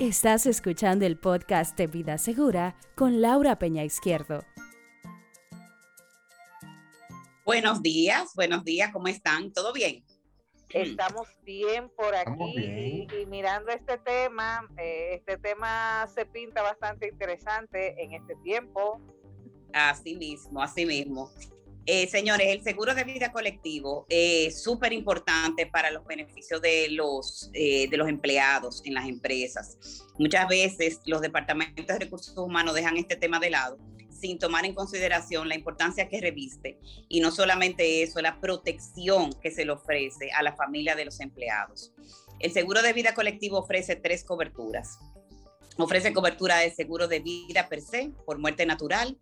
Estás escuchando el podcast de Vida Segura con Laura Peña Izquierdo. Buenos días, buenos días, ¿cómo están? ¿Todo bien? Estamos bien por aquí Y, mirando este tema, eh, este tema se pinta bastante interesante en este tiempo. Así mismo, así mismo. Eh, señores, el seguro de vida colectivo es súper importante para los beneficios de los, eh, de los empleados en las empresas. Muchas veces los departamentos de recursos humanos dejan este tema de lado sin tomar en consideración la importancia que reviste y no solamente eso, la protección que se le ofrece a la familia de los empleados. El seguro de vida colectivo ofrece tres coberturas. Ofrece cobertura de seguro de vida per se por muerte natural,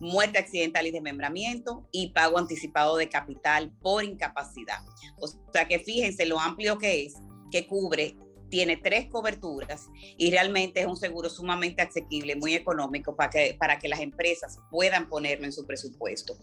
muerte accidental y desmembramiento y pago anticipado de capital por incapacidad. O sea que fíjense lo amplio que es, que cubre, tiene tres coberturas y realmente es un seguro sumamente asequible, muy económico para que, para que las empresas puedan ponerlo en su presupuesto.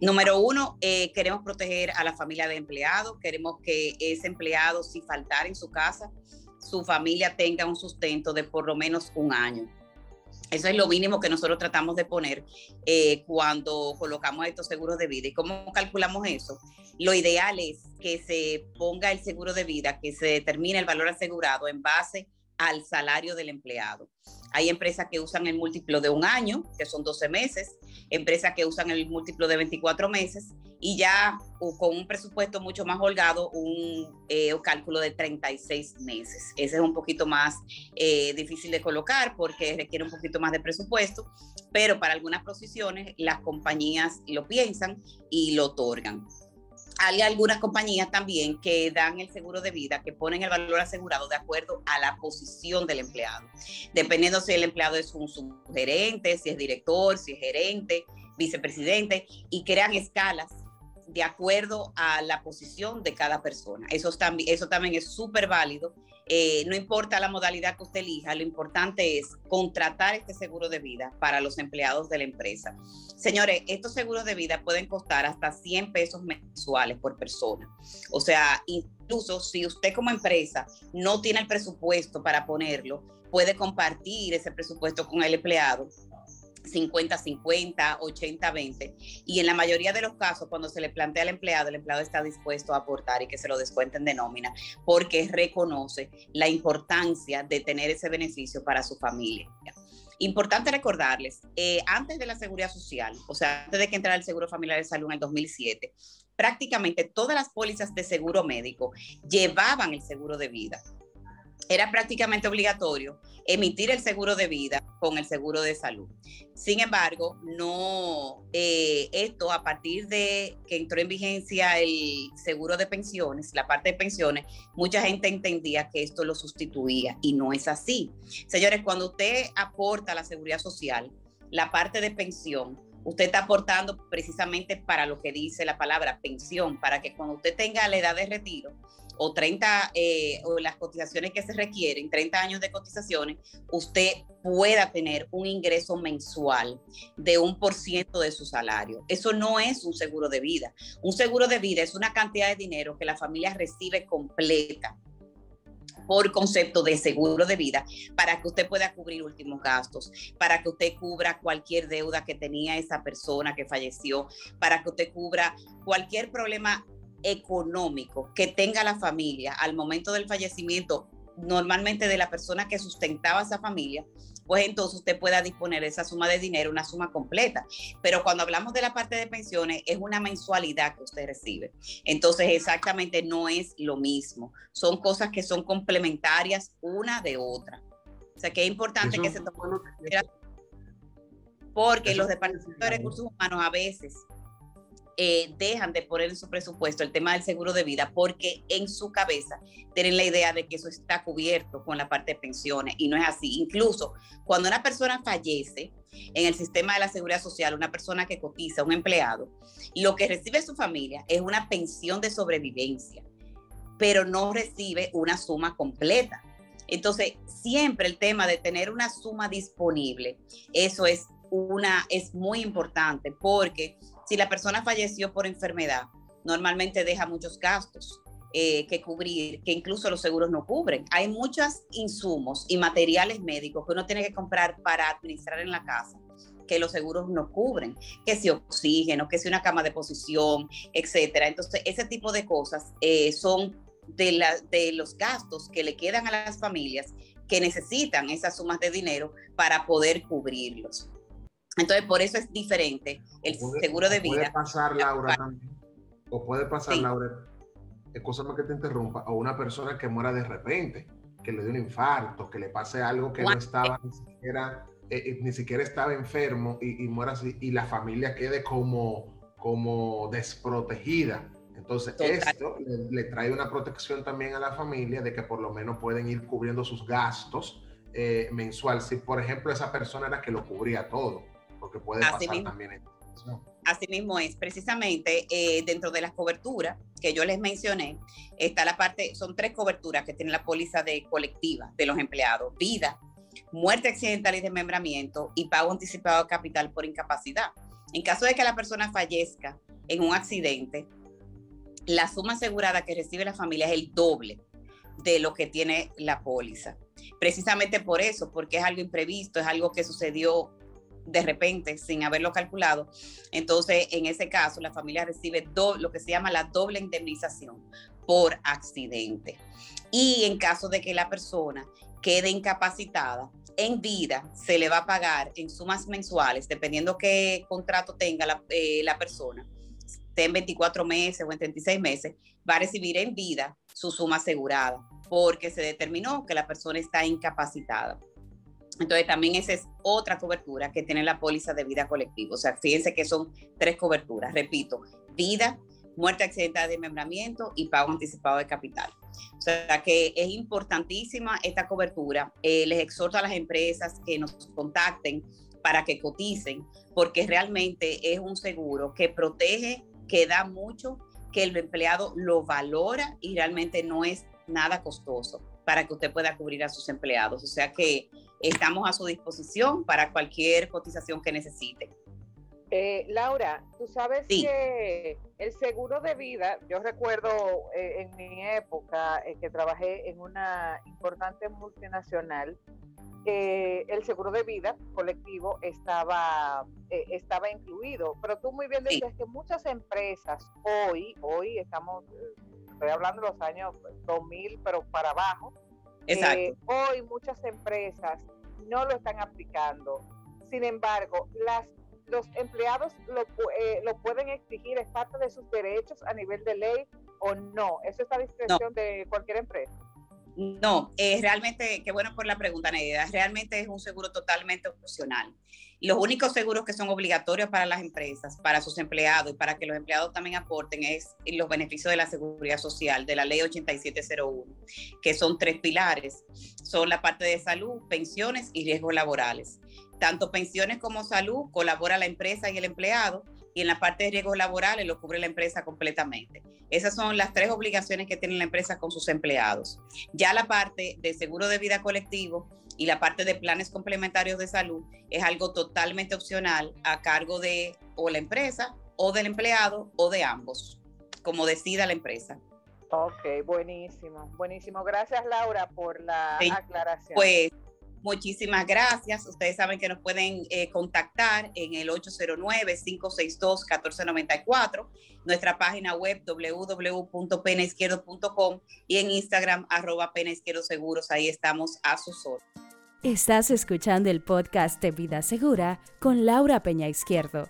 Número uno, eh, queremos proteger a la familia de empleados, queremos que ese empleado, si faltar en su casa, su familia tenga un sustento de por lo menos un año. Eso es lo mínimo que nosotros tratamos de poner eh, cuando colocamos estos seguros de vida. ¿Y cómo calculamos eso? Lo ideal es que se ponga el seguro de vida, que se determine el valor asegurado en base al salario del empleado. Hay empresas que usan el múltiplo de un año, que son 12 meses, empresas que usan el múltiplo de 24 meses y ya con un presupuesto mucho más holgado, un eh, cálculo de 36 meses. Ese es un poquito más eh, difícil de colocar porque requiere un poquito más de presupuesto, pero para algunas posiciones las compañías lo piensan y lo otorgan hay algunas compañías también que dan el seguro de vida, que ponen el valor asegurado de acuerdo a la posición del empleado, dependiendo si el empleado es un subgerente, si es director, si es gerente, vicepresidente, y crean escalas de acuerdo a la posición de cada persona. Eso, también, eso también es súper válido. Eh, no importa la modalidad que usted elija, lo importante es contratar este seguro de vida para los empleados de la empresa. Señores, estos seguros de vida pueden costar hasta 100 pesos mensuales por persona. O sea, incluso si usted como empresa no tiene el presupuesto para ponerlo, puede compartir ese presupuesto con el empleado 50-50, 80-20. Y en la mayoría de los casos, cuando se le plantea al empleado, el empleado está dispuesto a aportar y que se lo descuenten de nómina, porque reconoce la importancia de tener ese beneficio para su familia. Importante recordarles, eh, antes de la seguridad social, o sea, antes de que entrara el Seguro Familiar de Salud en el 2007, prácticamente todas las pólizas de seguro médico llevaban el seguro de vida era prácticamente obligatorio emitir el seguro de vida con el seguro de salud. Sin embargo, no, eh, esto a partir de que entró en vigencia el seguro de pensiones, la parte de pensiones, mucha gente entendía que esto lo sustituía y no es así. Señores, cuando usted aporta a la seguridad social, la parte de pensión, usted está aportando precisamente para lo que dice la palabra pensión, para que cuando usted tenga la edad de retiro, o 30 eh, o las cotizaciones que se requieren, 30 años de cotizaciones, usted pueda tener un ingreso mensual de un por ciento de su salario. Eso no es un seguro de vida. Un seguro de vida es una cantidad de dinero que la familia recibe completa por concepto de seguro de vida para que usted pueda cubrir últimos gastos, para que usted cubra cualquier deuda que tenía esa persona que falleció, para que usted cubra cualquier problema económico que tenga la familia al momento del fallecimiento, normalmente de la persona que sustentaba esa familia, pues entonces usted pueda disponer de esa suma de dinero, una suma completa. Pero cuando hablamos de la parte de pensiones, es una mensualidad que usted recibe. Entonces, exactamente no es lo mismo. Son cosas que son complementarias una de otra. O sea, que es importante que se tome porque los departamentos de recursos humanos a veces eh, dejan de poner en su presupuesto el tema del seguro de vida porque en su cabeza tienen la idea de que eso está cubierto con la parte de pensiones y no es así. Incluso cuando una persona fallece en el sistema de la seguridad social, una persona que cotiza, un empleado, lo que recibe su familia es una pensión de sobrevivencia, pero no recibe una suma completa. Entonces, siempre el tema de tener una suma disponible, eso es una es muy importante porque si la persona falleció por enfermedad, normalmente deja muchos gastos. eh, que cubrir, que incluso los seguros no cubren. Hay muchos insumos y materiales médicos que uno tiene que comprar para administrar en la casa que los seguros no cubren, que si oxígeno, que si una cama de posición, etcétera. Entonces, ese tipo de cosas eh, son de, los gastos que le quedan a las familias que necesitan esas sumas de dinero para poder cubrirlos. Entonces, por eso es diferente el seguro de vida. Puede pasar, Laura, también. O puede pasar, Laura, escúchame que te interrumpa, o una persona que muera de repente, que le dé un infarto, que le pase algo que no estaba ni siquiera, eh, eh, ni siquiera estaba enfermo y, muera así, y la familia quede como, como desprotegida. Entonces, esto le, trae una protección también a la familia de que por lo menos pueden ir cubriendo sus gastos eh, mensual. Si, por ejemplo, esa persona era que lo cubría todo, porque puede pasar también en Así mismo es, precisamente eh, dentro de las coberturas que yo les mencioné, está la parte, son tres coberturas que tiene la póliza de colectiva de los empleados, vida, muerte accidental y desmembramiento y pago anticipado de capital por incapacidad. En caso de que la persona fallezca en un accidente, la suma asegurada que recibe la familia es el doble de lo que tiene la póliza. Precisamente por eso, porque es algo imprevisto, es algo que sucedió de repente sin haberlo calculado. Entonces, en ese caso, la familia recibe lo que se llama la doble indemnización por accidente. Y en caso de que la persona quede incapacitada en vida, se le va a pagar en sumas mensuales, dependiendo qué contrato tenga la, eh, la persona, esté en 24 meses o en 36 meses, va a recibir en vida su suma asegurada, porque se determinó que la persona está incapacitada. Entonces también esa es otra cobertura que tiene la póliza de vida colectiva. O sea, fíjense que son tres coberturas. Repito, vida, muerte accidental de membramiento y pago anticipado de capital. O sea que es importantísima esta cobertura. Eh, les exhorto a las empresas que nos contacten para que coticen, porque realmente es un seguro que protege, que da mucho, que el empleado lo valora y realmente no es nada costoso para que usted pueda cubrir a sus empleados. O sea que estamos a su disposición para cualquier cotización que necesite. Eh, Laura, tú sabes que el seguro de vida, yo recuerdo eh, en mi época eh, que trabajé en una importante multinacional, el seguro de vida colectivo estaba, estaba incluido, pero tú muy bien decías que muchas empresas hoy, hoy estamos, estoy hablando de los años 2000, pero para abajo, eh, hoy muchas empresas no lo están aplicando. Sin embargo, las, los empleados lo, eh, lo pueden exigir, es parte de sus derechos a nivel de ley o no. Eso está a discreción de cualquier empresa. No, es realmente, qué bueno por la pregunta, Neida. Realmente es un seguro totalmente opcional. Los únicos seguros que son obligatorios para las empresas, para sus empleados y para que los empleados también aporten es los beneficios de la seguridad social, de la ley 8701, que son tres pilares. Son la parte de salud, pensiones y riesgos laborales. Tanto pensiones como salud colabora la empresa y el empleado y en la parte de riesgos laborales lo cubre la empresa completamente. Esas son las tres obligaciones que tiene la empresa con sus empleados. Ya la parte de seguro de vida colectivo y la parte de planes complementarios de salud es algo totalmente opcional a cargo de o la empresa o del empleado o de ambos, como decida la empresa. Ok, buenísimo, buenísimo. Gracias Laura por la aclaración. Pues Muchísimas gracias. Ustedes saben que nos pueden eh, contactar en el 809-562-1494, nuestra página web www.penaizquierdo.com y en Instagram arroba Seguros. Ahí estamos a sus órdenes. Estás escuchando el podcast de Vida Segura con Laura Peña Izquierdo.